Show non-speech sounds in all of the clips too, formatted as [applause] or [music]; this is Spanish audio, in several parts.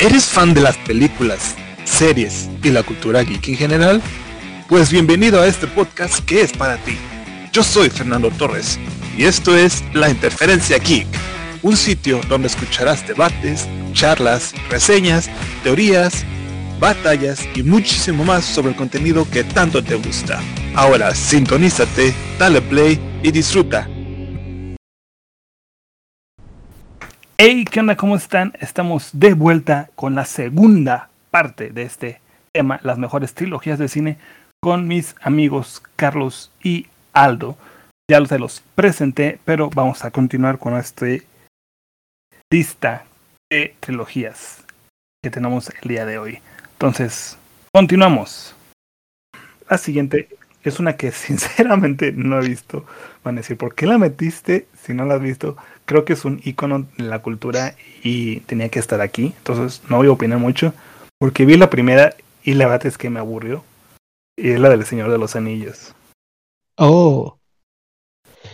¿Eres fan de las películas, series y la cultura geek en general? Pues bienvenido a este podcast que es para ti. Yo soy Fernando Torres y esto es La Interferencia Geek, un sitio donde escucharás debates, charlas, reseñas, teorías, batallas y muchísimo más sobre el contenido que tanto te gusta. Ahora sintonízate, dale play y disfruta. Hey, ¿qué onda? ¿Cómo están? Estamos de vuelta con la segunda parte de este tema, las mejores trilogías de cine, con mis amigos Carlos y Aldo. Ya se los presenté, pero vamos a continuar con este lista de trilogías que tenemos el día de hoy. Entonces, continuamos. La siguiente es una que [laughs] sinceramente no he visto. Van a decir, ¿por qué la metiste si no la has visto? Creo que es un icono de la cultura y tenía que estar aquí. Entonces no voy a opinar mucho. Porque vi la primera y la verdad es que me aburrió. Y es la del Señor de los Anillos. Oh.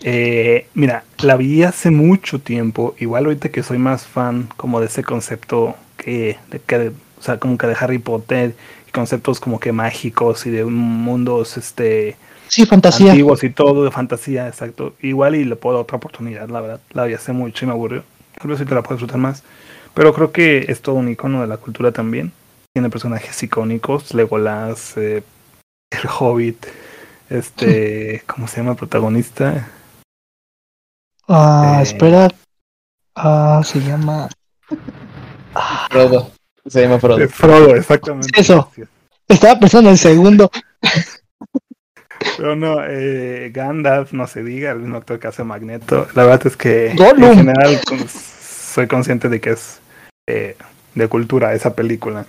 Eh, mira, la vi hace mucho tiempo. Igual ahorita que soy más fan como de ese concepto que, de, que o sea, como que de Harry Potter y conceptos como que mágicos y de mundos este Sí, fantasía. antiguos y todo de fantasía, exacto. Igual y le puedo dar otra oportunidad, la verdad. La vi hace mucho y me aburrió. Creo que sí te la puedo disfrutar más. Pero creo que es todo un icono de la cultura también. Tiene personajes icónicos, Legolas, eh, el Hobbit, este, [laughs] ¿cómo se llama el protagonista? Ah, Eh. espera. Ah, se llama. Frodo. Se llama Frodo. Frodo, exactamente. Eso. Estaba pensando en el segundo. Pero no, eh, Gandalf, no se diga, el mismo actor que hace Magneto. La verdad es que en general con- soy consciente de que es eh, de cultura esa película.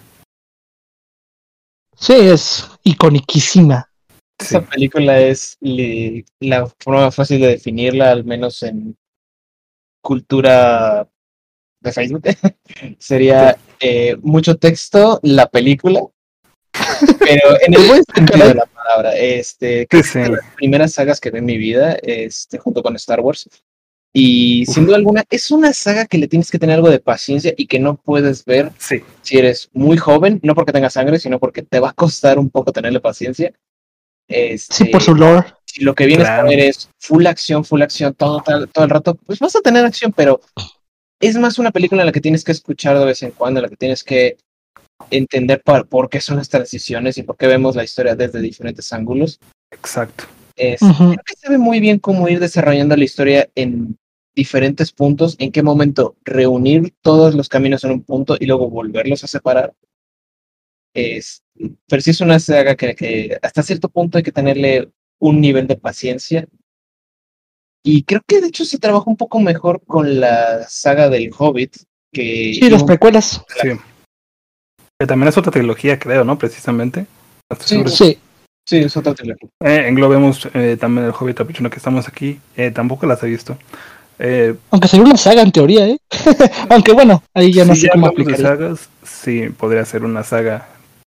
Sí, es iconiquísima. Sí. Esa película es li- la forma fácil de definirla, al menos en cultura de Facebook. [laughs] Sería eh, mucho texto, la película, [laughs] pero en el buen sentido de la palabra. Este, creo Sí, que es sí. de las primeras sagas que vi en mi vida, este, junto con Star Wars. Y sin duda alguna, es una saga que le tienes que tener algo de paciencia y que no puedes ver Sí, si eres muy joven, no porque tengas sangre, sino porque te va a costar un poco tenerle paciencia. Este, Sí, por su lore. Si lo que vienes Claro. a ver es full acción, full acción, todo, todo el rato, pues vas a tener acción, pero es más una película en la que tienes que escuchar de vez en cuando, en la que tienes que entender por, por qué son las transiciones y por qué vemos la historia desde diferentes ángulos. exacto. Es. Creo que sabe muy bien cómo ir desarrollando la historia en diferentes puntos, en qué momento reunir todos los caminos en un punto y luego volverlos a separar. Es, pero sí es una saga que, que hasta cierto punto hay que tenerle un nivel de paciencia. Y creo que de hecho se trabaja un poco mejor con la saga del Hobbit, que Sí, las precuelas. Sí. Que también es otra trilogía, creo, ¿no? Precisamente. ¿Estás Sí? Sí. sí, es otra trilogía. Eh, englobemos eh, también el Hobbit Apichuno que estamos aquí. Eh, tampoco las he visto. Eh, Aunque sería una saga en teoría, ¿eh? [laughs] Aunque bueno, ahí ya no si sé cómo aplicar. sagas, sí, podría ser una saga.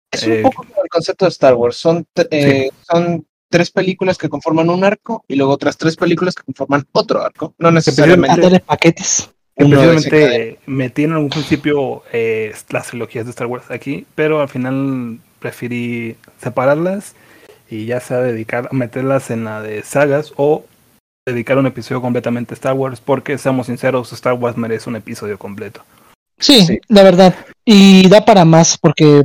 Es Eh, un poco como el concepto de Star Wars. Son, eh, son tres películas que conforman un arco y luego otras tres películas que conforman otro arco. No necesariamente paquetes. Precisamente metí en algún principio eh, las trilogías de Star Wars aquí, pero al final preferí separarlas y ya sea dedicar a meterlas en la de sagas o dedicar un episodio completamente a Star Wars, porque seamos sinceros, Star Wars merece un episodio completo. Sí, Sí. la verdad. Y da para más porque.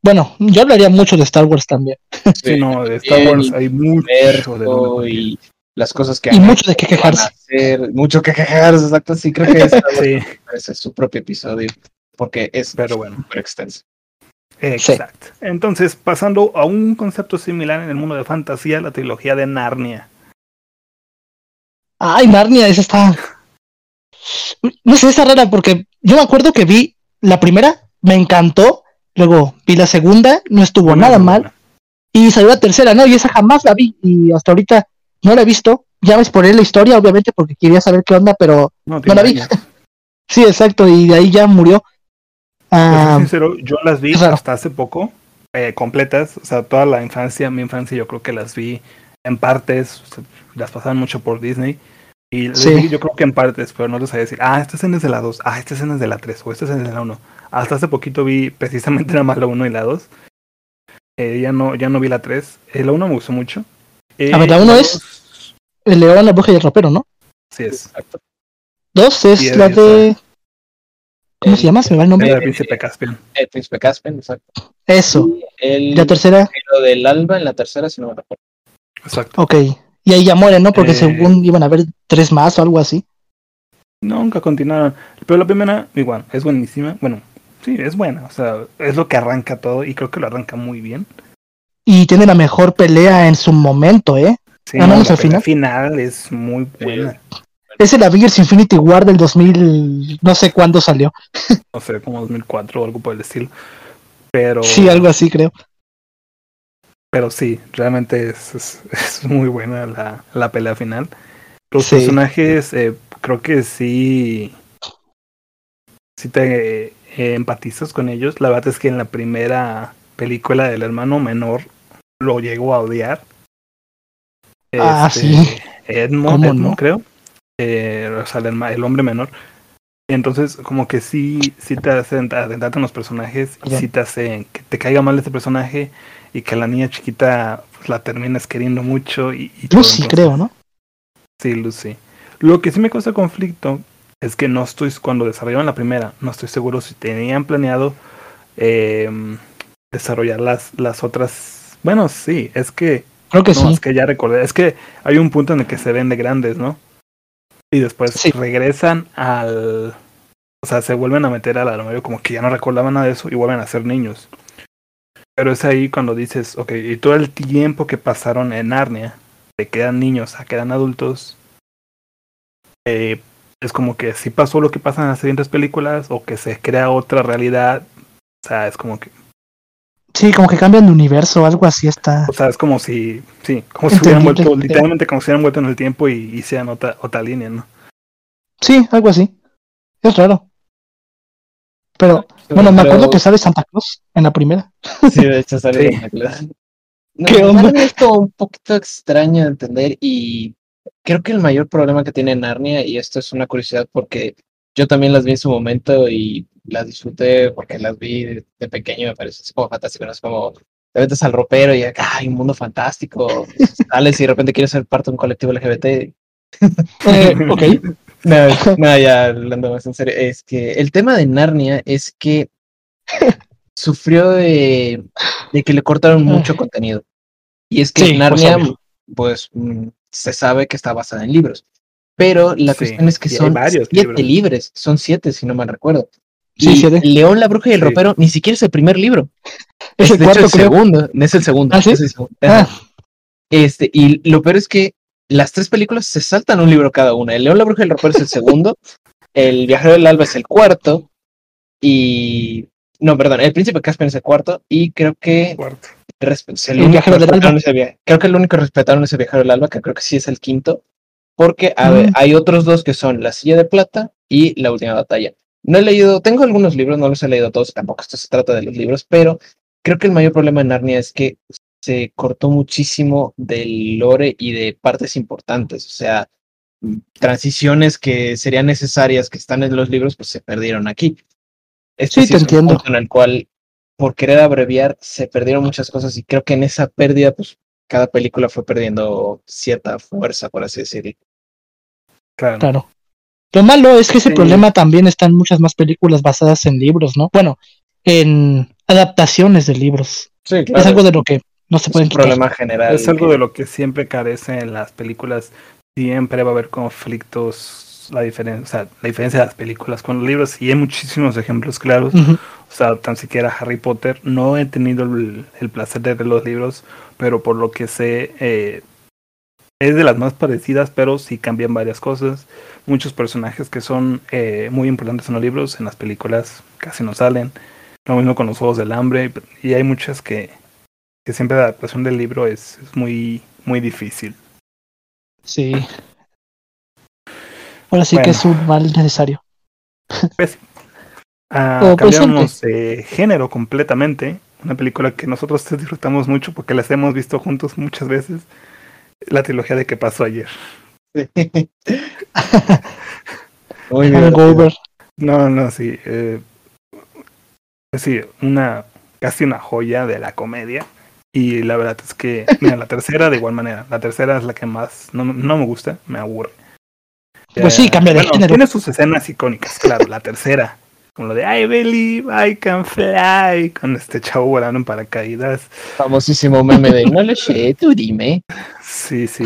Bueno, yo hablaría mucho de Star Wars también. Sí, no, de Star Wars hay mucho de y las cosas que Y han mucho hecho, de qué que quejarse. hacer, mucho que quejarse, exacto. Sí, creo que Wars [laughs] Sí, merece su propio episodio porque es pero bueno. súper extenso. Exacto. Entonces, pasando a un concepto similar en el mundo de fantasía, la trilogía de Narnia. Ay, Narnia, esa está. No sé, está rara porque yo me acuerdo que vi la primera, me encantó. Luego vi la segunda, no estuvo nada mal. Y salió la tercera, ¿no? Y esa jamás la vi. Y hasta ahorita no la he visto. Ya me spoilé la historia, obviamente, porque quería saber qué onda, pero No, no la vi. [laughs] Sí, exacto. Y de ahí ya murió. Ah, sincero, yo las vi hasta hace poco, eh, completas, o sea, toda la infancia, mi infancia yo creo que las vi en partes, o sea, las pasaban mucho por Disney, Y Sí. yo creo que en partes, pero no les voy a decir, ah, esta escena es de la 2, ah, esta escena es de la 3, o esta escena es de la 1. Hasta hace poquito vi precisamente [laughs] nada más la 1 y la 2. Eh, ya, no, ya no vi la 3. Eh, la 1 me gustó mucho. Eh, A ver, la uno la es- dos- El león, la bruja y el ropero, ¿no? Sí es. Exacto. Dos es la esa. de. ¿Cómo El- se llama? Se me va el nombre. el príncipe Caspian. El príncipe Caspian, exacto. Eso. Y El la tercera, Giro del Alba en la tercera, si no me recuerdo. Exacto. ok. Y ahí ya mueren, ¿no? Porque Eh. según iban a haber tres más o algo así. Nunca continuaron. Pero la primera, igual, es buenísima. Bueno, sí, es buena. O sea, es lo que arranca todo y creo que lo arranca muy bien. Y tiene la mejor pelea en su momento, ¿eh? Sí, no, vamos la al pelea final. final es muy buena. Es el Avengers Infinity War del 2000, no sé cuándo salió. [laughs] No sé, como 2004 o algo por el estilo. Pero, Sí, algo así creo. pero sí, realmente es, es, [laughs] es muy buena la, la pelea final. Los Sí. personajes, eh, creo que sí, sí te eh, empatizas con ellos. La verdad es que en la primera película del hermano menor lo llegó a odiar. Ah, Este, sí. Edmond, ¿Cómo Edmond, no? creo. Eh, o sea, el, el hombre menor. Entonces, como que sí, sí te hacen adentrarte en los personajes y sí te hacen que te caiga mal este personaje y que la niña chiquita pues, la termines queriendo mucho. Y. Lucy, creo, ¿no? Sí, Lucy. Lo que sí me causa conflicto es que no estoy, cuando desarrollaron la primera, no estoy seguro si tenían planeado eh, desarrollar las, las otras. Bueno, sí, es que Creo que no, sí. es que ya recordé. Es que hay un punto en el que se ven de grandes, ¿no? Y después Sí. regresan al. O sea, se vuelven a meter al armario como que ya no recordaban nada de eso y vuelven a ser niños. Pero es ahí cuando dices, ok, y todo el tiempo que pasaron en Narnia, de que eran niños a que eran adultos, eh, es como que si pasó lo que pasa en las siguientes películas o que se crea otra realidad. O sea, es como que Sí, como que cambian de universo, algo así está. O sea, es como si, sí, como si hubieran vuelto, literalmente como si hubieran vuelto en el tiempo y hicieran otra, otra línea, ¿no? Sí, algo así. Es raro. Pero, bueno, me acuerdo que sale Santa Claus en la primera. [laughs] Sí, de hecho sale Sí. Santa Claus. No, ¿Qué onda? Narnia es como un poquito extraño de entender y creo que el mayor problema que tiene Narnia, y esto es una curiosidad porque yo también las vi en su momento y las disfruté porque las vi de, de pequeño, me parece así como fantástico, ¿no? Es como te metes al ropero y ¡ay, un mundo fantástico! [laughs] Sales y de repente quieres ser parte de un colectivo LGBT. Eh, [laughs] ok. No, no, ya hablando más en serio, es que el tema de Narnia es que [laughs] sufrió de, de que le cortaron mucho contenido. Y es que Sí, Narnia, pues, mm, se sabe que está basada en libros. Pero la Sí, cuestión es que son varios siete libros. libros, son siete si no mal recuerdo. Sí, y. León, la bruja y el ropero ni siquiera es el primer libro. Es el de hecho, cuarto, el creo. segundo, es el segundo. ¿Ah, es el segundo. Ah. Este, y lo peor es que las tres películas se saltan un libro cada una. El León, la bruja y el ropero es el segundo. [laughs] el viajero del alba es el cuarto. Y. No, perdón, el príncipe Caspian es el cuarto. Y creo que. Cuarto. el El viajero del alba. ese Creo que el único que respetaron ese viajero del alba, que creo que sí es el quinto. Porque a ver, Mm. hay otros dos que son La silla de plata y La última batalla. No he leído, tengo algunos libros, no los he leído todos, tampoco esto se trata de los libros, pero creo que el mayor problema en Narnia es que se cortó muchísimo del lore y de partes importantes, o sea, transiciones que serían necesarias que están en los libros, pues se perdieron aquí. Este Sí, te es un entiendo. punto en el cual, por querer abreviar, se perdieron muchas cosas y creo que en esa pérdida, pues cada película fue perdiendo cierta fuerza, por así decirlo. Claro. Claro. Lo malo es que ese Sí. problema también está en muchas más películas basadas en libros, ¿no? Bueno, en adaptaciones de libros. Sí, es algo de lo que no se es pueden un quitar. problema general. Es algo que- de lo que siempre carece en las películas. Siempre va a haber conflictos, la diferencia, o sea, la diferencia de las películas con los libros, y hay muchísimos ejemplos claros. O sea, tan siquiera Harry Potter. No he tenido el, el placer de leer los libros, pero por lo que sé, eh, es de las más parecidas, pero sí cambian varias cosas. Muchos personajes que son eh, muy importantes en los libros, en las películas casi no salen. Lo mismo con los Juegos del Hambre, y hay muchas que, que siempre la adaptación del libro es, es muy, muy difícil. Sí. Ahora sí que es un mal necesario. Pues, ah, O cambiamos de género completamente. Una película que nosotros [laughs] disfrutamos mucho porque las hemos visto juntos muchas veces. La trilogía de qué pasó ayer. [laughs] Muy. Hangover. No, no, sí. Eh, sí, una casi una joya de la comedia. Y la verdad es que, [laughs] mira, la tercera de igual manera. La tercera es la que más no, no me gusta, me aburre. Pues sí, cambia de bueno, género. Tiene sus escenas icónicas, claro. la tercera, con lo de I believe I can fly, con este chavo volando en paracaídas. Famosísimo meme de no lo sé, tú dime. Sí, sí.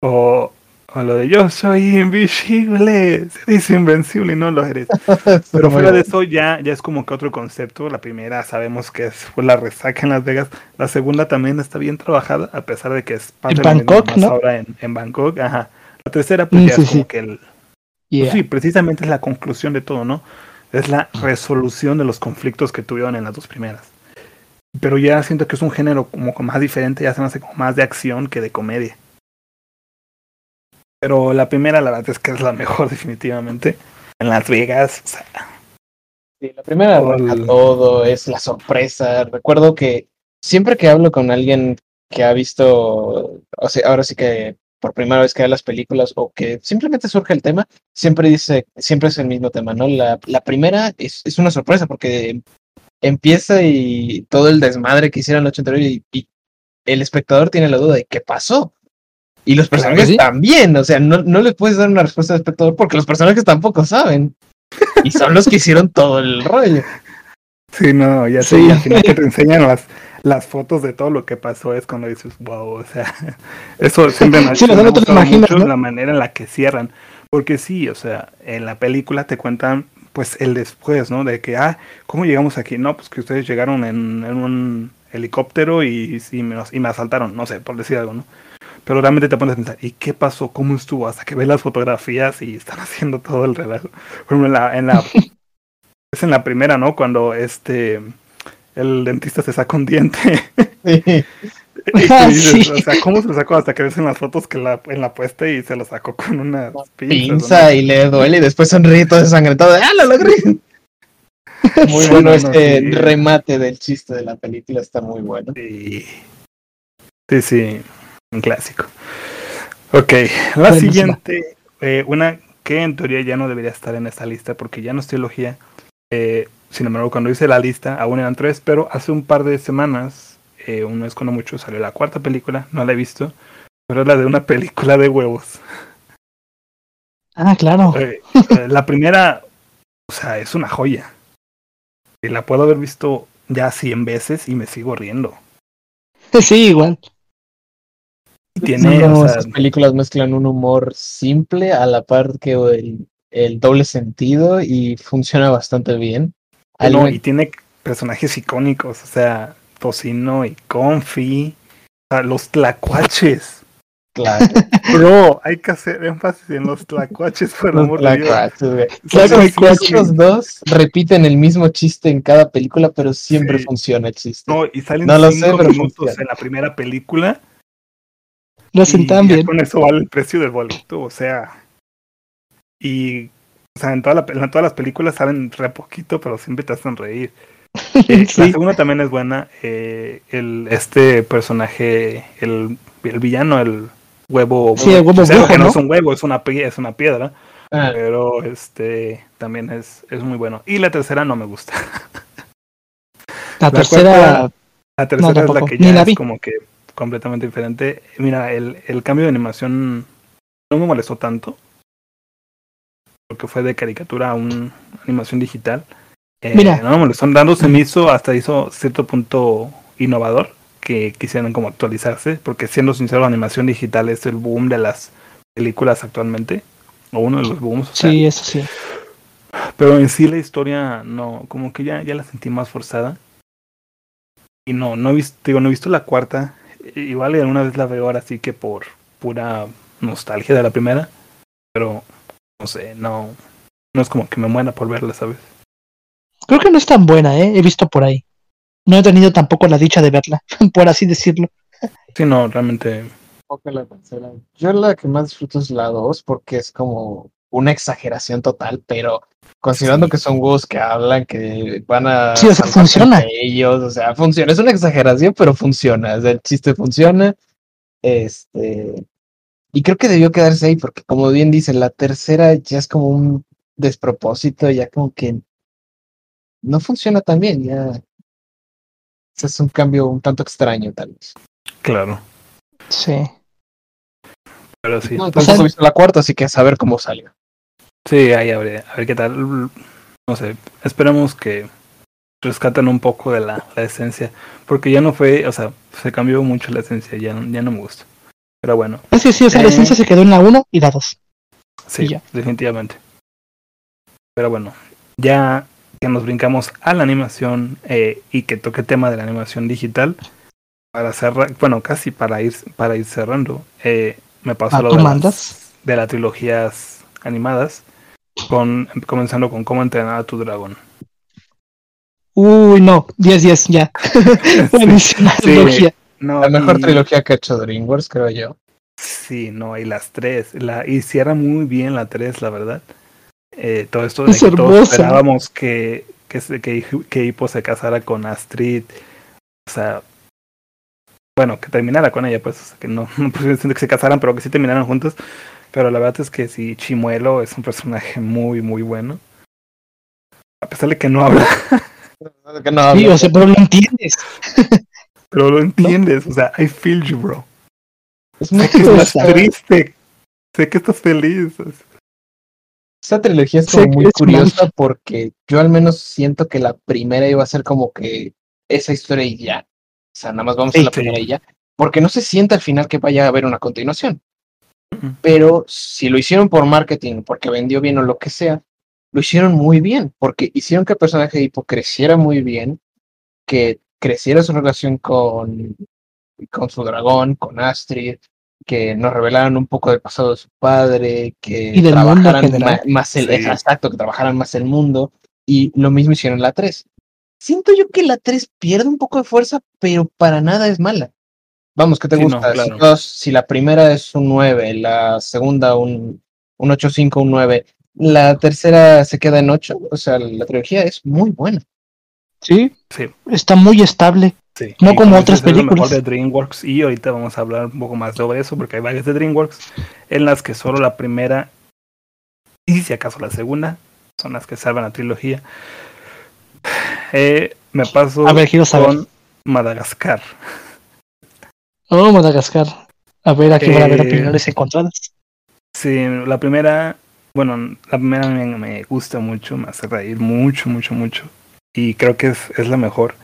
O, o lo de yo soy invisible, se dice invencible y no lo eres. [laughs] Pero fuera de eso ya, ya es como que otro concepto. La primera sabemos que es, fue la resaca en Las Vegas. La segunda también está bien trabajada, a pesar de que es parte En Bangkok, ¿no? ahora en, en Bangkok. Ajá. La tercera, pues Mm, ya sí, es como sí. que el, Yeah. Sí, precisamente es la conclusión de todo, ¿no? Es la resolución de los conflictos que tuvieron en las dos primeras. Pero ya siento que es un género como que más diferente, ya se me hace como más de acción que de comedia. Pero la primera, la verdad es que es la mejor, [laughs] definitivamente. En Las Vegas, o sea, Sí, la primera el- todo, es la sorpresa. Recuerdo que siempre que hablo con alguien que ha visto, o sea, ahora sí que por primera vez que ve las películas o que simplemente surge el tema, siempre dice, siempre es el mismo tema, ¿no? La, la primera es, es una sorpresa porque empieza y todo el desmadre que hicieron la noche anterior y, y el espectador tiene la duda de qué pasó. Y los personajes sí. también, o sea, no, no le puedes dar una respuesta al espectador porque los personajes tampoco saben. Y son los que hicieron todo el rollo. [laughs] sí, no, ya sé, Sí. y al final que te enseñan las, las fotos de todo lo que pasó es cuando dices, wow, o sea, [laughs] eso siempre me, Sí, me la manera en la que cierran, porque sí, o sea, en la película te cuentan pues el después, ¿no? De que, ah, ¿cómo llegamos aquí? No, pues que ustedes llegaron en, en un helicóptero y, y, me, y me asaltaron, no sé, por decir algo, ¿no? Pero realmente te pones a pensar, ¿y qué pasó? ¿Cómo estuvo? Hasta que ves las fotografías y están [laughs] haciendo todo el relajo. Por ejemplo, en la, en la [laughs] es en la primera, ¿no? Cuando este el dentista se saca un diente. [laughs] [laughs] y tú [laughs] dices, sí. o sea, ¿cómo se lo sacó? Hasta que ves en las fotos que la, en la puesta y se lo sacó con una pinza. Pinza y le duele y después sonríe todo desangrentado. de, ¡Ah, lo logré! Muy Sí, bueno no, no, este sí. remate del chiste de la película, está muy bueno. Sí, sí, sí, un clásico. Ok, la siguiente, eh, una que en teoría ya no debería estar en esta lista porque ya no es trilogía. Eh, sin embargo, cuando hice la lista, aún eran tres, pero hace un par de semanas, eh, un mes cuando mucho, salió la cuarta película, no la he visto, pero es la de una [laughs] película de huevos. Ah, claro. Eh, eh, la primera, o sea, es una joya. Y la puedo haber visto ya 100 veces y me sigo riendo. [laughs] Sí, igual. Tiene, o sea, esas películas mezclan un humor simple a la par que el, el doble sentido y funciona bastante bien. No, y tiene personajes icónicos, o sea, Tocino y Confi, o sea, los tlacuaches. claro, [laughs] Bro, hay que hacer énfasis en los tlacuaches, por los amor de Dios. tlacuaches, Tlacuaches. Estos dos repiten el mismo chiste en cada película, pero siempre Sí. funciona el chiste. No, y salen No sé, cinco pero minutos en la primera película Lo hacen y tan bien. con eso vale el precio del boleto, o sea. Y, o sea, en, toda la, en todas las películas salen re poquito, pero siempre te hacen reír. [laughs] Eh, La segunda también es buena. eh, el, este personaje, el, el villano, el huevo. Sí, el huevo brujo, que no ¿no? es un huevo, es una, es una piedra. Ah, Pero este también es, es muy bueno. Y la tercera no me gusta. [laughs] La La tercera. cuarta- La tercera es la que ya la es como que completamente diferente. Mira, el, el cambio de animación no me molestó tanto. Porque fue de caricatura a una animación digital. Eh, Mira. No me molestó. Dando se me hizo hasta hizo cierto punto innovador que quisieran como actualizarse. Porque siendo sincero, la animación digital es el boom de las películas actualmente. O uno de los booms. o sea, Sí, eso sí. pero en sí la historia no, como que ya, ya la sentí más forzada. Y no, no he visto, digo, no he visto la cuarta. Igual alguna vez la veo ahora sí que por pura nostalgia de la primera. Pero no sé, no, no es como que me muera por verla, ¿sabes? Creo que no es tan buena, ¿eh? He visto por ahí. No he tenido tampoco la dicha de verla, [laughs] por así decirlo. Sí, no, realmente. la. Yo la que más disfruto es la 2 porque es como una exageración total, pero considerando Sí. que son huevos que hablan, que van a Sí, o sea, saltarse funciona. ellos, o sea, funciona. Es una exageración, pero funciona. O sea, el chiste funciona. Este Y creo que debió quedarse ahí, porque como bien dice, la tercera ya es como un despropósito, ya como que no funciona tan bien, ya es un cambio un tanto extraño, tal vez. Claro. Sí. Pero sí. No, tampoco ¿sabe? he visto la cuarta, así que a saber cómo salió. Sí, ahí a ver, a ver qué tal. No sé, esperemos que rescaten un poco de la, la esencia. Porque ya no fue, o sea, se cambió mucho la esencia, ya, no- ya no me gusta. Pero bueno, Ah, sí, sí, o sea, la Eh. esencia se quedó en la 1 y la 2. sí, Y ya. definitivamente. Pero bueno, ya que nos brincamos a la animación eh, y que toque tema de la animación digital, para cerrar, bueno, casi para ir, para ir cerrando, eh, me pasó Ah, lo ¿tú de las, de las trilogías animadas, con, comenzando con cómo entrenar a tu dragón. Uy, no, 10-10, ya. [laughs] [laughs] Buenísima Sí. trilogía. No, La mejor y- trilogía que ha hecho DreamWorks, creo yo. Sí, no, y las tres. La, y cierra muy bien la tres, la verdad. Eh, todo esto de Es que todos esperábamos que, que, se- que, que Hippo se casara con Astrid. O sea, bueno, que terminara con ella, pues, o sea, que no, [laughs] no que se casaran, pero que sí terminaran juntos. Pero la verdad es que sí, Chimuelo es un personaje muy, muy bueno. A pesar de que no habla, [laughs] Que no Sí, hablo. o sea, pero lo entiendes. [laughs] pero lo entiendes. O sea, I feel you, bro. es muy Sé que estás triste. Sé que estás feliz. Esa trilogía es como muy es curiosa porque yo al menos siento que la primera iba a ser como que esa historia y ya. O sea, nada más vamos a la sí. primera y ya. Porque no se siente al final que vaya a haber una continuación. Pero si lo hicieron por marketing, porque vendió bien o lo que sea, lo hicieron muy bien. Porque hicieron que el personaje de Hippo creciera muy bien, que creciera su relación con, con su dragón, con Astrid, que nos revelaran un poco del pasado de su padre, que Y trabajaran más el, Sí. exacto, que trabajaran más el mundo, y lo mismo hicieron la 3. Siento yo que la 3 pierde un poco de fuerza, pero para nada es mala. Vamos, ¿qué te Sí, no, gusta? claro. si, dos- si la primera es un 9, la segunda un, un 8.5, un 9, la tercera se queda en 8, o sea, la trilogía es muy buena. Sí, Sí. está muy estable. Sí, No y como otras es lo mejor películas. de DreamWorks y ahorita vamos a hablar un poco más sobre eso porque hay varias de DreamWorks en las que solo la primera y si acaso la segunda son las que salvan la trilogía. [sighs] Eh, me paso A ver, quiero saber. con Madagascar. Oh, Madagascar. A ver, aquí van a haber Eh, opiniones encontradas. Sí, la primera, bueno, la primera me, me gusta mucho, me hace reír mucho, mucho, mucho. Y creo que es, es la mejor.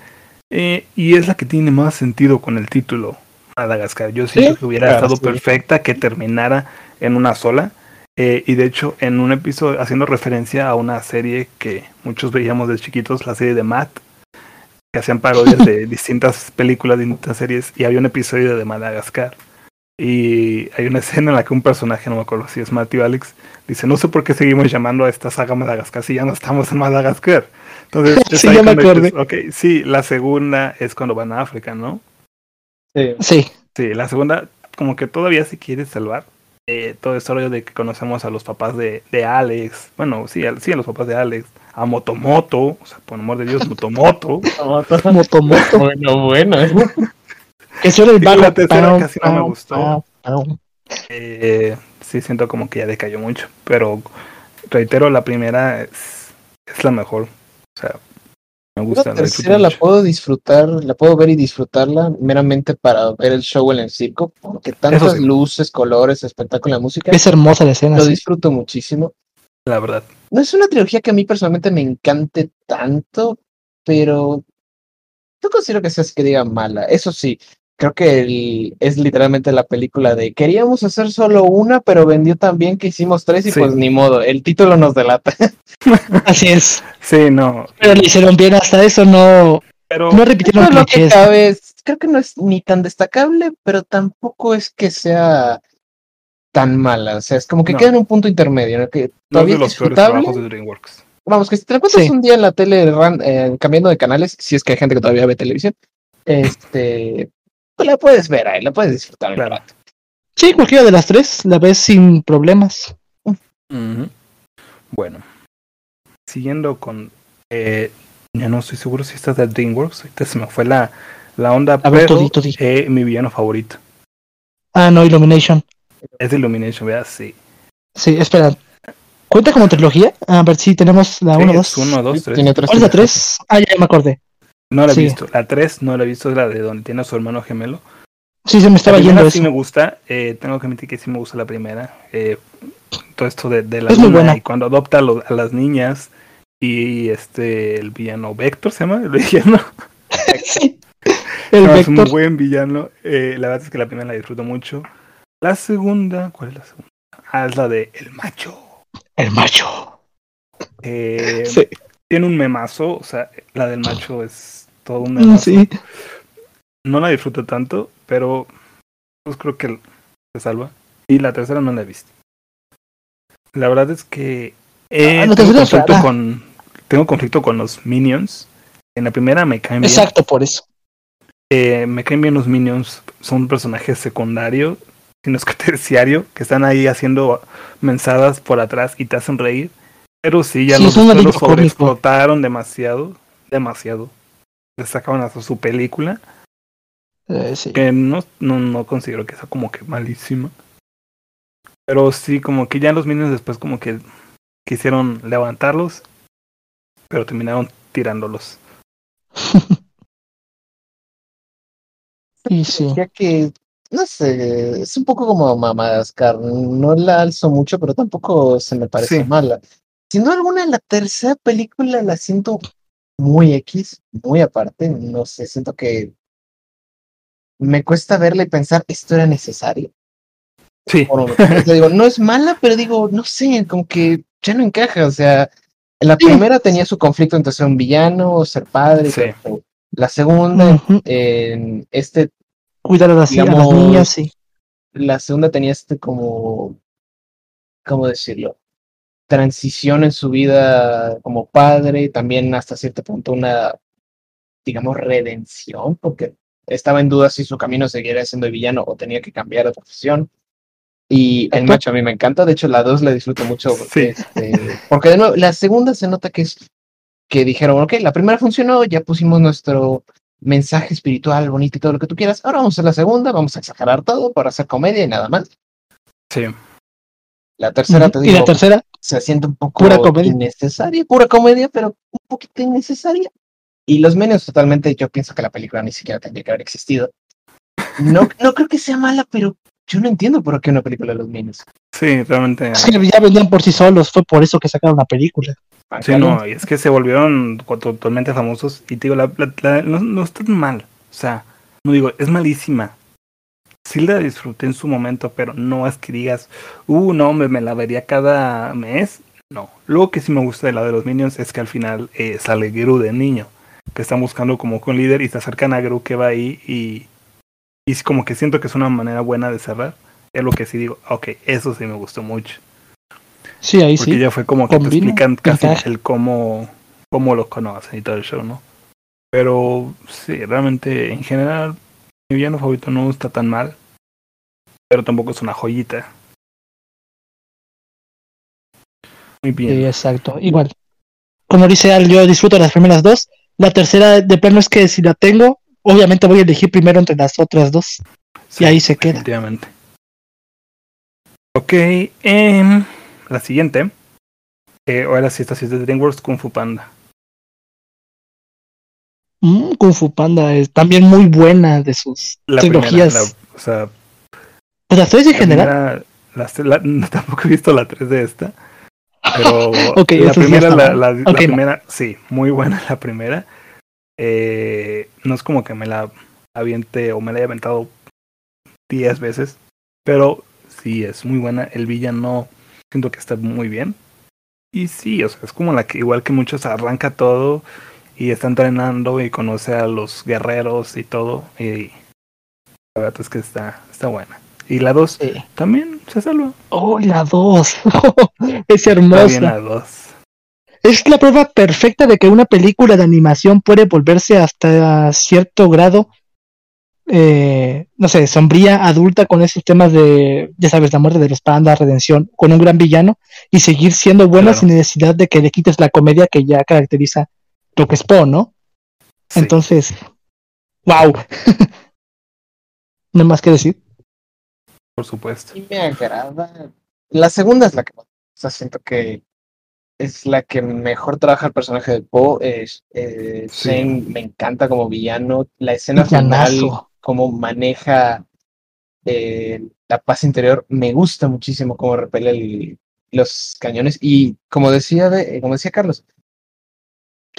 Eh, y es la que tiene más sentido con el título, Madagascar. Yo siento Sí, que hubiera claro, estado sí. perfecta que terminara en una sola. Eh, y de hecho, en un episodio haciendo referencia a una serie que muchos veíamos de chiquitos, la serie de Matt, que hacían parodias de [laughs] distintas películas, distintas series, y había un episodio de Madagascar. Y hay una escena en la que un personaje, no me acuerdo si es Matthew Alex, dice, no sé por qué seguimos llamando a esta saga Madagascar si ya no estamos en Madagascar. Entonces, [laughs] es Sí, ya me acordé. ok, sí, la segunda es cuando van a África, ¿no? Sí. Sí, Sí, la segunda, como que todavía se quiere salvar. Eh, todo este rollo de que conocemos a los papás de, de Alex, bueno, sí, a, sí, a los papás de Alex, a Motomoto, o sea, por amor de Dios, Motomoto. [laughs] Motomoto. bueno, bueno. ¿eh? Eso era el bajo. la tercera casi no me gustó. Eh, sí, siento como que ya decayó mucho, pero reitero, la primera es, es la mejor. O sea, me gusta. La la tercera la puedo disfrutar, la puedo ver y disfrutarla meramente para ver el show en el circo, porque tantas sí. luces, colores, espectáculo de música, Es hermosa la escena. lo sí. disfruto muchísimo. La verdad. No es una trilogía que a mí personalmente me encante tanto, pero no considero que sea así que diga mala. Eso sí, creo que el- es literalmente la película de queríamos hacer solo una, pero vendió tan bien que hicimos tres y Sí. pues ni modo, el título nos delata. [laughs] Así es. Sí, no. Pero le hicieron bien hasta eso, no, Pero no repitieron de lo que clichés. cabe, es- creo que no es ni tan destacable, pero tampoco es que sea tan mala. O sea, es como que No. queda en un punto intermedio, que no es todavía de es los trabajos de DreamWorks. Vamos, que si te encuentras Sí. un día en la tele ran- eh, cambiando de canales, si es que hay gente que todavía ve televisión, este, [laughs] la puedes ver ahí, la puedes disfrutar un Claro. rato. Sí, cualquiera de las tres la ves sin problemas. Bueno, siguiendo con. Eh, ya no estoy seguro si esta es de DreamWorks. Ahorita se me fue la, la onda, A ver, pero tú di, tú di. eh, mi villano favorito. Ah, no, Illumination. Es Illumination, ¿verdad? Sí. Sí, espera. ¿Cuenta como trilogía? A ver si tenemos la Sí, 1, es 2. uno, dos, tres. Tiene tres ¿Cuál es la 3? Ah, ya me acordé. No la he Sí. visto. La 3 no la he visto, es la de donde tiene a su hermano gemelo. Sí, se me estaba la yendo primera eso. sí me gusta. eh, tengo que admitir que sí me gusta la primera. eh, todo esto de, de la Es muy luna buena. y cuando adopta a, los- a las niñas y este el villano Vector se llama el villano. Sí. El No, es un buen villano. eh, la verdad es que la primera la disfruto mucho. La segunda, ¿cuál es la segunda? Ah, es la de El Macho. El macho. Eh, Sí. Tiene un memazo, o sea, la del macho es todo un Mm, memazo. Sí. No la disfruto tanto, pero pues creo que se salva. Y la tercera no la he visto. La verdad es que eh, Ah, tengo, conflicto rara. con, tengo conflicto con los minions. En la primera me caen bien. Exacto, por eso. Eh, me caen bien los minions. Son personajes secundarios, sino es que [laughs] terciario, que están ahí haciendo mensadas por atrás y te hacen reír. Pero sí, ya Sí, los, cómico. sobreexplotaron demasiado. Demasiado. Le sacaban hasta su película. Eh, sí. que no, no, no considero que sea como que malísima. Pero sí, como que ya los minions después como que quisieron levantarlos, pero terminaron tirándolos. [laughs] Y sí. Ya que, no sé, es un poco como Madagascar. No la alzo mucho, pero tampoco se me parece Sí. mala. Siendo alguna, la tercera película la siento muy X, muy aparte. No sé, siento que me cuesta verla y pensar, esto era necesario. Sí, digo, no es mala, pero digo, no sé, como que ya no encaja. O sea, la Sí. primera tenía su conflicto entre ser un villano ser padre. Sí. La segunda, en este Cuidar a las, a las Digamos- niñas, sí. la segunda tenía este como, ¿cómo decirlo? Transición en su vida como padre, también hasta cierto punto una, digamos, redención, porque estaba en duda si su camino seguiría siendo villano o tenía que cambiar de profesión. Y el macho a mí me encanta, de hecho la dos la disfruto mucho, porque, Sí. este, porque de nuevo, la segunda se nota que es que dijeron, ok, la primera funcionó, ya pusimos nuestro mensaje espiritual bonito y todo lo que tú quieras, ahora vamos a hacer la segunda, vamos a exagerar todo para hacer comedia y nada más. sí. La tercera, te Ujú. digo, Y la tercera, se siente un poco Pura comedia. innecesaria, pura comedia, pero un poquito innecesaria. Y los menos totalmente, yo pienso que la película ni siquiera tendría que haber existido. No, no creo que sea mala, pero yo no entiendo por qué una película de los Minions. Sí, realmente. es que ya vendían por sí solos, fue por eso que sacaron la película. Sí, no, y es que se volvieron totalmente famosos. Y te digo, la, la- la- no, no está tan mal. O sea, no digo, es malísima. Sí la disfruté en su momento, pero no es que digas, uh, no, me, me la vería cada mes. No. Luego que sí me gusta de la de los Minions es que al final eh, sale Gru de niño, que están buscando como con líder y se acercan a Gru que va ahí y, y es como que siento que es una manera buena de cerrar. Es lo que sí digo, ok, eso sí me gustó mucho. Sí, ahí Porque sí. ya fue como que te explican casi el cómo, cómo lo conocen y todo el show, ¿no? Pero sí, realmente en general mi villano favorito no está tan mal, pero tampoco es una joyita. Muy bien. Sí, exacto. Igual. Como dice Al, yo disfruto las primeras dos. La tercera, de plano, es que si la tengo, obviamente voy a elegir primero entre las otras dos. Sí, y ahí se queda. Definitivamente. Ok, em, la siguiente. Eh, ahora sí, esta sí es de DreamWorks Kung Fu Panda. Mm, Kung Fu Panda es también muy buena de sus La trilogías. primera, la- o sea, Pues las tres en general. primera- la- la- no, [laughs] tampoco he visto la 3 de esta. Pero [laughs] Ok, la primera, la, la- no. primera, sí, muy buena la primera. Eh, no es como que me la aviente o me la haya aventado 10 veces. Pero sí, es muy buena. El villano siento que está muy bien. Y sí, o sea, es como la que, igual que muchos, arranca todo y está entrenando y conoce a los guerreros y todo. Y la verdad es que está, está buena. Y la 2 Sí. también se salva. Oh, la dos. [laughs] es Está bien hermosa. la 2. Es la prueba perfecta de que una película de animación puede volverse hasta cierto grado, eh, no sé, sombría, adulta con esos temas de, ya sabes, la muerte de los pandas, redención, con un gran villano y seguir siendo buena Claro. sin necesidad de que le quites la comedia que ya caracteriza lo que es Po, ¿no? Sí. Entonces, wow. [laughs] no hay más que decir. por supuesto. Y me agrada. La segunda es la que más. O sea, siento que es la que mejor trabaja el personaje de Poe. Es, eh, Sí. Shane me encanta como villano. La escena final, cómo maneja eh, la paz interior, me gusta muchísimo cómo repele el- los cañones. Y como decía, de- como decía Carlos,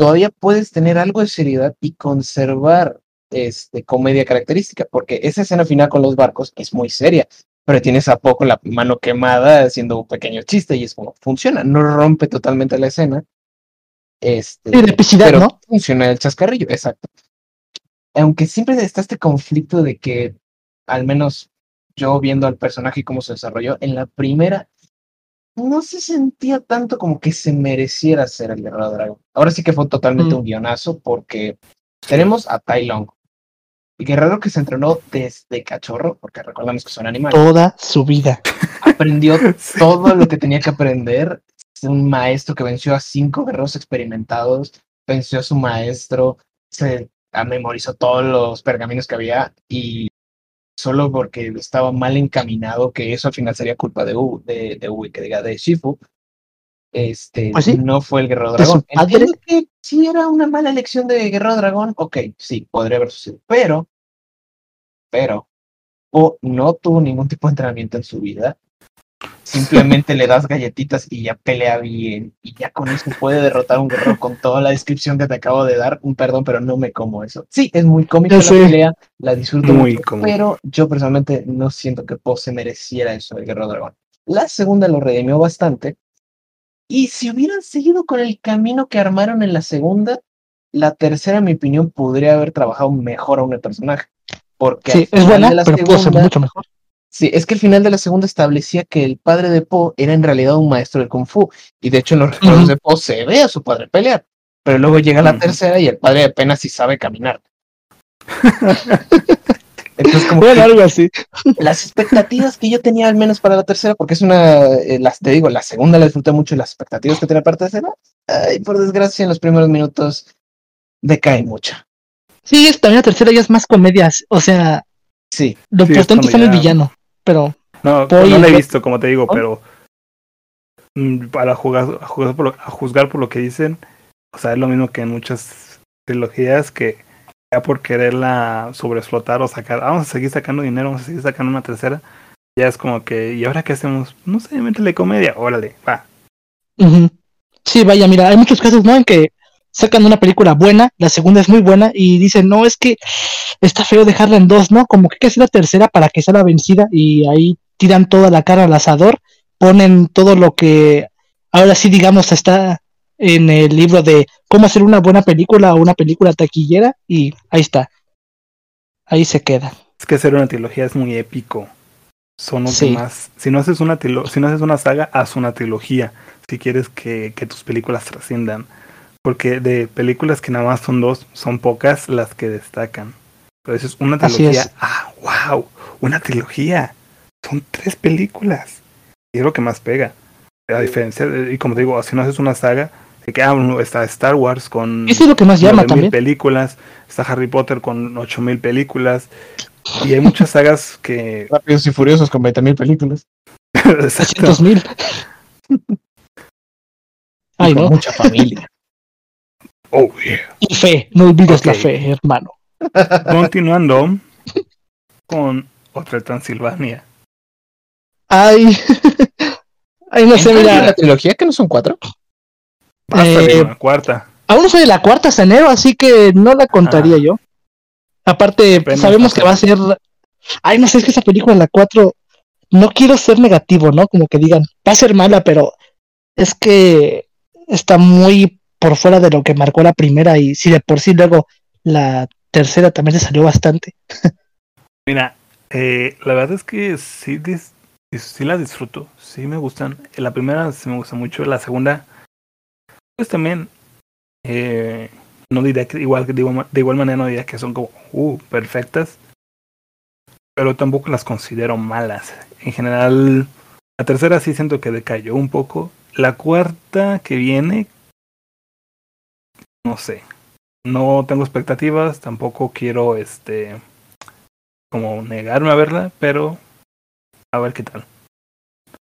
todavía puedes tener algo de seriedad y conservar este, comedia característica, porque esa escena final con los barcos es muy seria, pero tienes a poco la mano quemada haciendo un pequeño chiste y es como funciona, no rompe totalmente la escena. Este, pero ¿no? funciona el chascarrillo, exacto. Aunque siempre está este conflicto de que, al menos yo viendo al personaje y cómo se desarrolló, en la primera no se sentía tanto como que se mereciera ser el guerrero dragón. Ahora sí que fue totalmente Mm. un guionazo porque tenemos a Tai Long, el guerrero que se entrenó desde cachorro, porque recordamos que son animales, Toda su vida. aprendió [laughs] Sí. todo lo que tenía que aprender. Es un maestro que venció a cinco guerreros experimentados, venció a su maestro, se ah, memorizó todos los pergaminos que había y solo porque estaba mal encaminado, que eso al final sería culpa de U, de, de Ubi, que diga de Shifu, este, Pues sí. no fue el guerrero dragón. Entiendo que sí era una mala elección de guerrero dragón, ok, sí, podría haber sucedido, pero, pero, o no tuvo ningún tipo de entrenamiento en su vida, simplemente le das galletitas y ya pelea bien, y ya con eso puede derrotar a un guerrero con toda la descripción que te acabo de dar, un perdón, pero no me como eso. Sí, es muy cómico Ya la pelea, la disfruto Muy mucho, cómodo. pero yo personalmente no siento que Poe se mereciera eso del guerrero dragón. La segunda lo redimió bastante, y si hubieran seguido con el camino que armaron en la segunda, la tercera, en mi opinión, podría haber trabajado mejor a un personaje. Porque Sí, al es buena, de la pero ser mucho mejor. Sí, es que el final de la segunda establecía que el padre de Poe era en realidad un maestro del Kung Fu. Y de hecho en los recuerdos de Poe se ve a su padre pelear. Pero luego llega la tercera y el padre apenas si sabe caminar. [laughs] Entonces, como Bueno, que algo así. las expectativas que yo tenía al menos para la tercera, porque es una, eh, las, te digo, la segunda la disfruté mucho y las expectativas que tenía para la tercera, ay, por desgracia en los primeros minutos decae mucho. Sí, es, también la tercera ya es más comedias. O sea, Sí, lo Sí, es importante en el villano. Pero No, no la he visto, como te digo, pero mm, para jugar, a, juzgar por lo, a juzgar por lo que dicen, o sea, es lo mismo que en muchas trilogías que ya por quererla sobreexplotar o sacar, "Ah, vamos a seguir sacando dinero, vamos a seguir sacando una tercera, ya es como que, ¿y ahora qué hacemos? No sé, métele comedia, órale, va. Ujú. Sí, vaya, mira, hay muchos casos, ¿no? En que sacan una película buena, la segunda es muy buena y dicen, no, es que está feo dejarla en dos, ¿no? Como que hay que hacer la tercera para que sea la vencida y ahí tiran toda la cara al asador, ponen todo lo que ahora sí, digamos, está en el libro de cómo hacer una buena película o una película taquillera y ahí está. Ahí se queda. Es que hacer una trilogía es muy épico. Son los Sí. más. Si no haces una si no haces una saga, haz una trilogía. Si quieres que, que tus películas trasciendan. Porque de películas que nada más son dos, son pocas las que destacan. Pero eso es una Así trilogía. es. Ah, wow. Una trilogía. Son tres películas. Y es lo que más pega. A diferencia de, y como te digo, si no haces una saga, de que ah, está Star Wars con Eso es lo que más llama 9000 también. películas, está Harry Potter con 8000 películas. Y hay muchas sagas que. Rápidos y Furiosos con 20.000 películas. [laughs] Exacto. 300 mil. [laughs] Y Ay, con no. mucha familia. Oh, yeah. Y fe, no olvides la fe, hermano. [laughs] Continuando con otra Transilvania. Ay, [laughs] ay, no sé, ¿Entra en mira, la trilogía que no son cuatro? Eh, una cuarta. aún no soy de la cuarta hasta enero, así que no la contaría Ah. yo. Aparte, Apenas sabemos que va a ser. Ay, no sé, es que esa película, la 4, no quiero ser negativo, ¿no? Como que digan, va a ser mala, pero es que está muy por fuera de lo que marcó la primera y si de por sí luego la tercera también se salió bastante. [laughs] Mira, eh, la verdad es que sí, dis- la disfruto. Sí me gustan. La primera sí me gusta mucho. La segunda, pues también. eh, no diría que igual, de igual, ma- de igual manera no diría que son como uh, perfectas. Pero tampoco las considero malas. En general, la tercera sí siento que decayó un poco. La cuarta que viene, no sé. No tengo expectativas, tampoco quiero este como negarme a verla, pero a ver qué tal.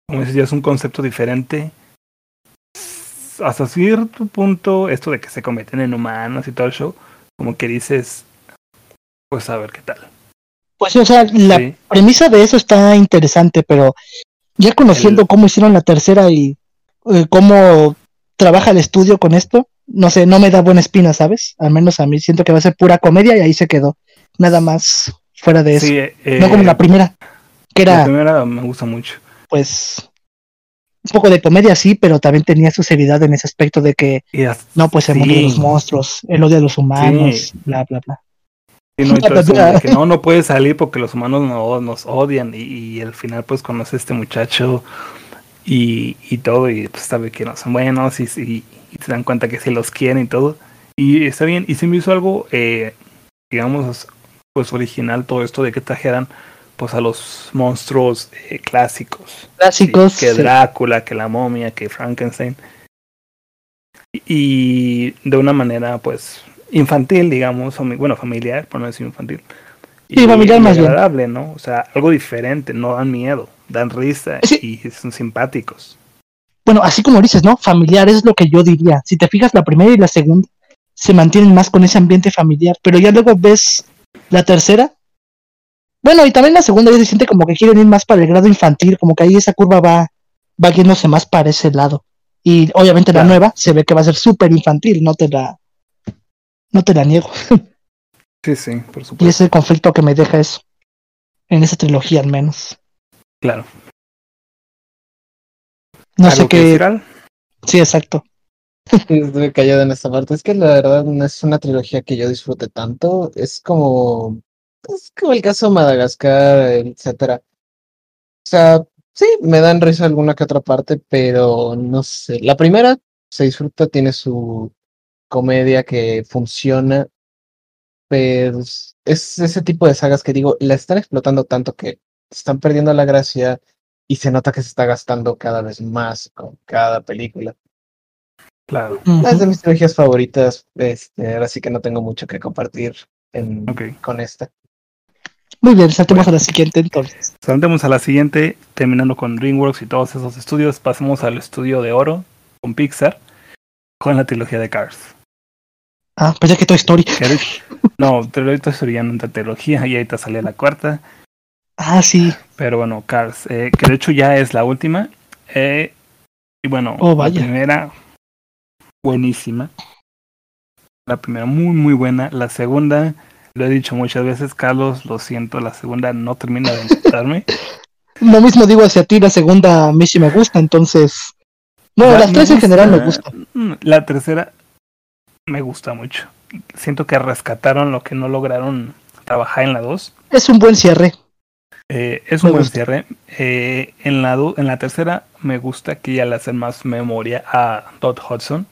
Como dices, ya es un concepto diferente. Hasta cierto punto, esto de que se convierten en humanos y todo el show, como que dices, pues a ver qué tal. Pues o sea, la Sí. premisa de eso está interesante, pero ya conociendo El- cómo hicieron la tercera y eh, cómo trabaja el estudio con esto, no sé, no me da buena espina, ¿sabes? Al menos a mí siento que va a ser pura comedia y ahí se quedó. Nada más fuera de eso. Sí, eh, no como la primera, que la era primera me gusta mucho. pues un poco de comedia, sí, pero también tenía su seriedad en ese aspecto de que no, pues el mundo de los sí, monstruos, el odio a los humanos, Sí. bla, bla, bla. sí, no, [laughs] de que [laughs] no, no puede salir porque los humanos no, nos odian. Y, y al final, pues conoce a este muchacho y, y todo, y pues sabe que no son buenos y, y- y se dan cuenta que sí los quieren y todo. Y está bien, y se me hizo algo, eh, digamos, pues original todo esto de que trajeran pues a los monstruos eh, clásicos. Clásicos. Sí, que sí. Drácula, que la momia, que Frankenstein. Y de una manera, pues, infantil, digamos, o bueno, familiar, por no decir infantil. Sí, familiar más bien. agradable, ¿no? O sea, algo diferente, no dan miedo, dan risa Sí. y son simpáticos. Bueno, así como dices, ¿no? Familiar es lo que yo diría. Si te fijas, la primera y la segunda se mantienen más con ese ambiente familiar, pero ya luego ves la tercera. Bueno, y también la segunda ya se siente como que quieren ir más para el grado infantil, como que ahí esa curva va, va yéndose más para ese lado. Y obviamente Claro. la nueva se ve que va a ser súper infantil, no te la, no te la niego. Sí, sí, por Y supuesto. ese es el conflicto que me deja eso. En esa trilogía al menos. Claro. No ¿Algo sé qué. Sí, exacto. [laughs] Estoy callado en esta parte. Es que la verdad no es una trilogía que yo disfrute tanto. Es como. Es como el caso de Madagascar, etcétera. O sea, sí, me dan risa alguna que otra parte, pero no sé. La primera se disfruta, tiene su comedia que funciona, pero es ese tipo de sagas que digo, la están explotando tanto que están perdiendo la gracia y se nota que se está gastando cada vez más con cada película. Claro. Es de mis trilogías favoritas, este, ahora sí que no tengo mucho que compartir en- con esta. Muy bien, saltemos a la siguiente entonces. Saltemos a la siguiente, terminando con DreamWorks y todos esos estudios, pasemos al estudio de oro con Pixar, con la trilogía de Cars. Ah, pensé que Toy Story. No, pero ahorita sería una trilogía y ahorita sale la cuarta. Ah, sí. Pero bueno, Cars, eh, que de hecho ya es la última. eh, y bueno, Oh, la primera, buenísima. La primera, muy, muy buena. La segunda, lo he dicho muchas veces, Carlos, lo siento, la segunda no termina de encantarme. [laughs] Lo mismo digo hacia ti, la segunda a mí sí me gusta, entonces. Ya, las tres en general me gusta. gustan. Mm, La tercera me gusta mucho. Siento que rescataron lo que no lograron trabajar en la 2. Es un buen cierre. Eh, es Me un buen gusta. cierre. Eh, en, la en la tercera me gusta que ya le hacen más memoria a Todd Hudson.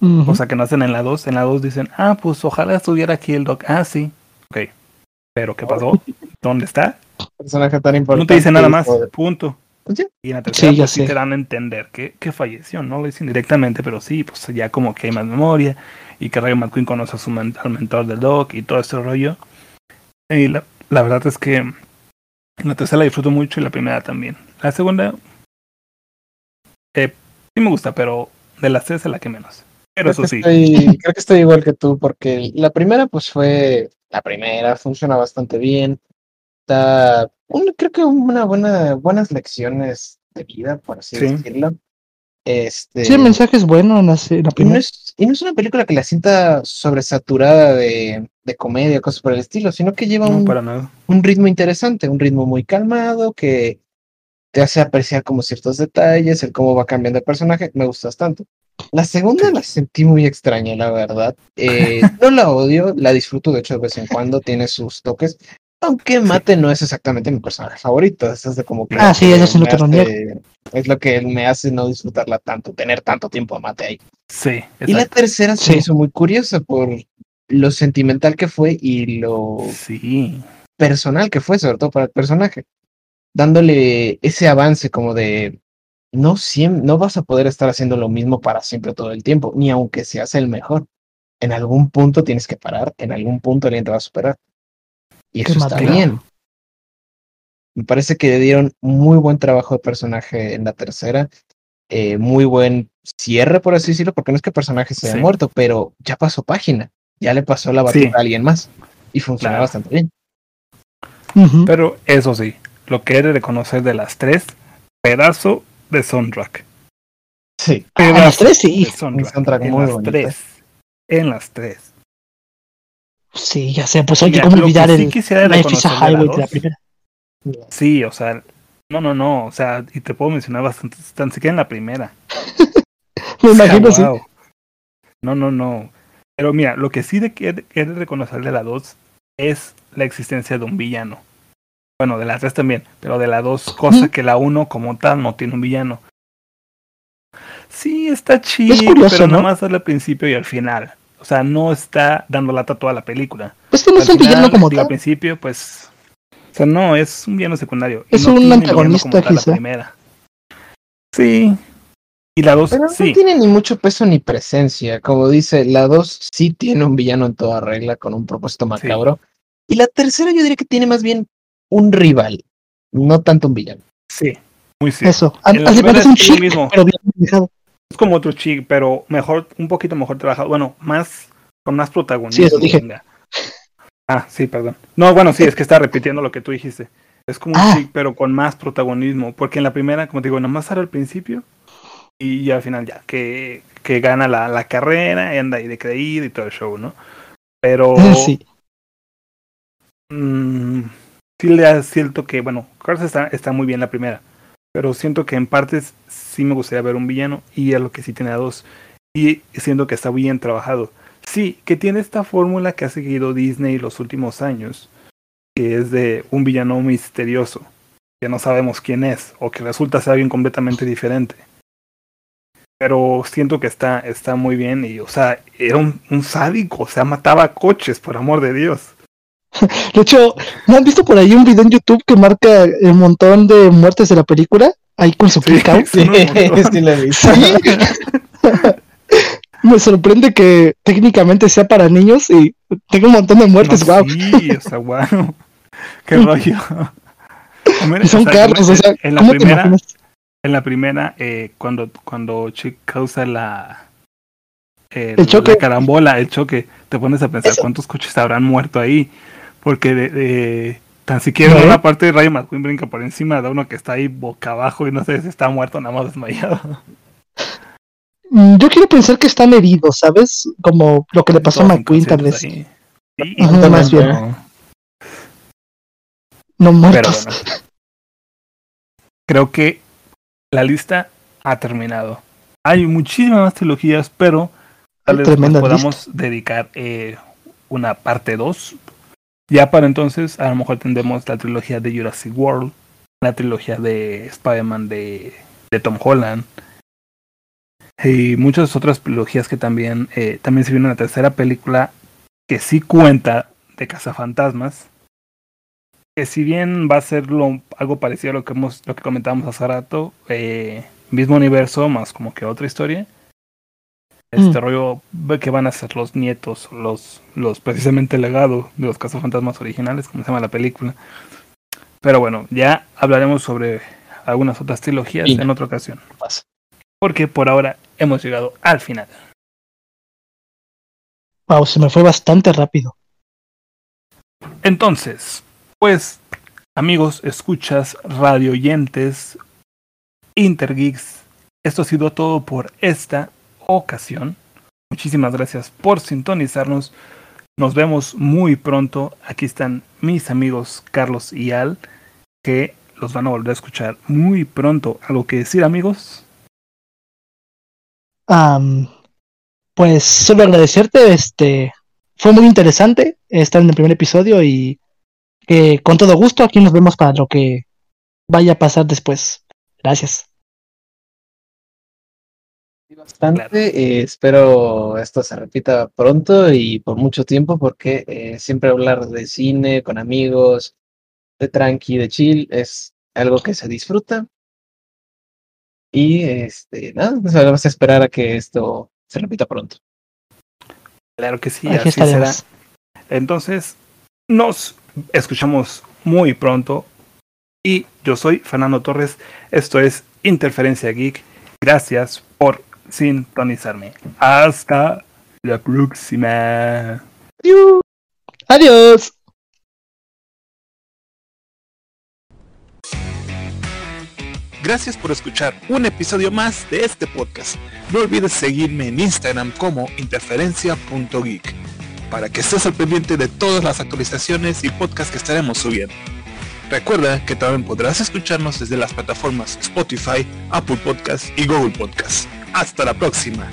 Ujú. O sea, que no hacen en la 2. En la 2 dicen, ah, pues ojalá estuviera aquí el Doc. Ah, sí. Ok. Pero ¿qué pasó? [laughs] ¿Dónde está? Personaje tan importante. No te dice nada más. Punto. Pues ya. Y en la tercera Sí, pues, sí te dan a entender que, que falleció, no lo dicen directamente, pero sí, pues ya como que hay más memoria y que Rayo McQueen conoce a su men- al mentor del Doc y todo ese rollo. Y la, la verdad es que la tercera la disfruto mucho y la primera también. La segunda eh, sí me gusta, pero de las tres es la que menos. Pero Creo eso sí, estoy, creo que estoy igual que tú, porque la primera, pues fue la primera, funciona bastante bien. Da un- creo que una buena, buenas lecciones de vida, por así Sí. decirlo. Este, Sí, el mensaje es bueno en la, en la y no, primera. es, y no es una película que la sienta sobresaturada de, de comedia o cosas por el estilo, sino que lleva no un, para nada. un ritmo interesante, un ritmo muy calmado que te hace apreciar como ciertos detalles, el cómo va cambiando el personaje, me gusta bastante. La segunda la sentí muy extraña, la verdad. Eh, [laughs] no la odio, la disfruto de hecho de vez en cuando, tiene sus toques, aunque Mate no es exactamente mi personaje favorito, eso es de como que Ah, sí, eso te lo hace- es lo que me hace no disfrutarla tanto, tener tanto tiempo a Mate ahí. Sí, Y la tercera se Sí. hizo muy curiosa por lo sentimental que fue y lo Sí, personal que fue, sobre todo para el personaje, dándole ese avance como de no siem- no vas a poder estar haciendo lo mismo para siempre todo el tiempo, ni aunque seas el mejor. En algún punto tienes que parar, en algún punto alguien te va a superar. Y eso está bien. Me parece que le dieron muy buen trabajo de personaje en la tercera. eh, muy buen cierre, por así decirlo, porque no es que el personaje se haya Sí. muerto, pero ya pasó página. Ya le pasó la Sí. batuta a alguien más. Y funciona Claro. bastante bien. Pero eso sí, lo que he de reconocer de las tres, pedazo de soundtrack. Sí. Ah, Pedazo las tres sí. de soundtrack. soundtrack en muy las bonito. tres. En las tres. Sí, ya sé, pues oye, ¿cómo olvidar sí el reconocer de la Highway de la dos, primera? Sí, o sea, no, no, no, o sea, y te puedo mencionar bastante, tan siquiera en la primera. [laughs] Me O sea, imagino, sí. wow. No, no, no. Pero mira, lo que sí de que he de- reconocer de la 2 es la existencia de un villano. Bueno, de la 3 también, pero de la 2, cosa que la 1 como tal no tiene un villano. Sí, está chido, curioso, pero ¿no? nada más al principio y al final. O sea, no está dando lata toda la película. Pues que no es Al un villano como digo, Al tal. principio, pues. O sea, no, es un villano secundario. Es no un antagonista, tal la quizá. primera. Sí. Y la 2, Pero sí. no tiene ni mucho peso ni presencia. Como dice, la 2 sí tiene un villano en toda regla con un propósito macabro. Y la tercera yo diría que tiene más bien un rival, no tanto un villano. Sí, muy cierto. Eso. La primera cuenta es un mismo. pero bien manejado. Es como otro chick, pero mejor, un poquito mejor trabajado. Bueno, más, con más protagonismo. Sí, eso dije. venga. Ah, sí, perdón. No, bueno, sí, es que está repitiendo lo que tú dijiste. Es como un Ah. chick, pero con más protagonismo. Porque en la primera, como te digo, nada más era al principio. Y ya al final ya, que, que gana la, la carrera y anda ahí de creído y todo el show, ¿no? Pero [laughs] Sí. mm, sí le da cierto que, bueno, Cars está, está muy bien la primera, pero siento que en partes sí me gustaría ver un villano y es lo que sí tiene a dos. Y siento que está bien trabajado. Sí, que tiene esta fórmula que ha seguido Disney los últimos años, que es de un villano misterioso, que no sabemos quién es, o que resulta ser alguien completamente diferente. Pero siento que está, está muy bien y, o sea, era un, un sádico, o sea, mataba coches, por amor de Dios. [laughs] De hecho, ¿no han visto por ahí un video en YouTube que marca el montón de muertes de la película? Ahí con su click out. sí, [laughs] sí, he visto. Sí. [laughs] Me sorprende que técnicamente sea para niños y tenga un montón de muertes, No, wow. Sí, o sea, wow. Qué rollo. Mira, Y son o sea, carros, en- o sea, en la ¿cómo te primera, en la primera, eh, cuando, cuando Chick causa la, el, El choque. la carambola, el choque, te pones a pensar Eso. cuántos coches habrán muerto ahí. Porque de, de- tan siquiera ¿No, en eh? una parte de Rayo McQueen brinca por encima de uno que está ahí boca abajo y no sé si está muerto, nada más desmayado. Mm, Yo quiero pensar que están heridos, ¿sabes? Como lo que le pasó a McQueen, tal vez. ahí. Sí, Ajá, más bien. no. No Pero muertos. bueno. Creo que la lista ha terminado. Hay muchísimas más trilogías, pero tal vez podamos dedicar eh, una parte 2. Ya para entonces, a lo mejor tendremos la trilogía de Jurassic World, la trilogía de Spider-Man de, de Tom Holland y muchas otras trilogías que también, eh, también se viene una tercera película que sí cuenta de cazafantasmas que si bien va a ser algo parecido a lo que hemos lo que comentábamos hace rato eh, mismo universo más como que otra historia este Mm. rollo ve que van a ser los nietos los los precisamente el legado de los cazafantasmas originales como se llama la película pero bueno ya hablaremos sobre algunas otras trilogías en otra ocasión Pasa. porque por ahora hemos llegado al final Wow, se me fue bastante rápido. Entonces, pues, amigos, escuchas, radio oyentes, Intergeeks, esto ha sido todo por esta ocasión. Muchísimas gracias por sintonizarnos. Nos vemos muy pronto. Aquí están mis amigos Carlos y Al, que los van a volver a escuchar muy pronto. ¿Algo que decir, amigos? Am, pues solo agradecerte, este fue muy interesante estar en el primer episodio y que con todo gusto aquí nos vemos para lo que vaya a pasar después. Gracias. Bastante. Claro. eh, espero esto se repita pronto y por mucho tiempo, porque eh, siempre hablar de cine con amigos, de tranqui, de chill, es algo que se disfruta. Y este, nada, pues vamos a esperar a que esto se repita pronto. Claro que sí, aquí así será. Entonces, nos escuchamos muy pronto Y yo soy Fernando Torres. Esto es Interferencia Geek. Gracias por sintonizarme. Hasta la próxima. Adiós. Gracias por escuchar un episodio más de este podcast. No olvides seguirme en Instagram como interferencia.geek para que estés al pendiente de todas las actualizaciones y podcasts que estaremos subiendo. Recuerda que también podrás escucharnos desde las plataformas Spotify, Apple Podcasts y Google Podcasts. Hasta la próxima.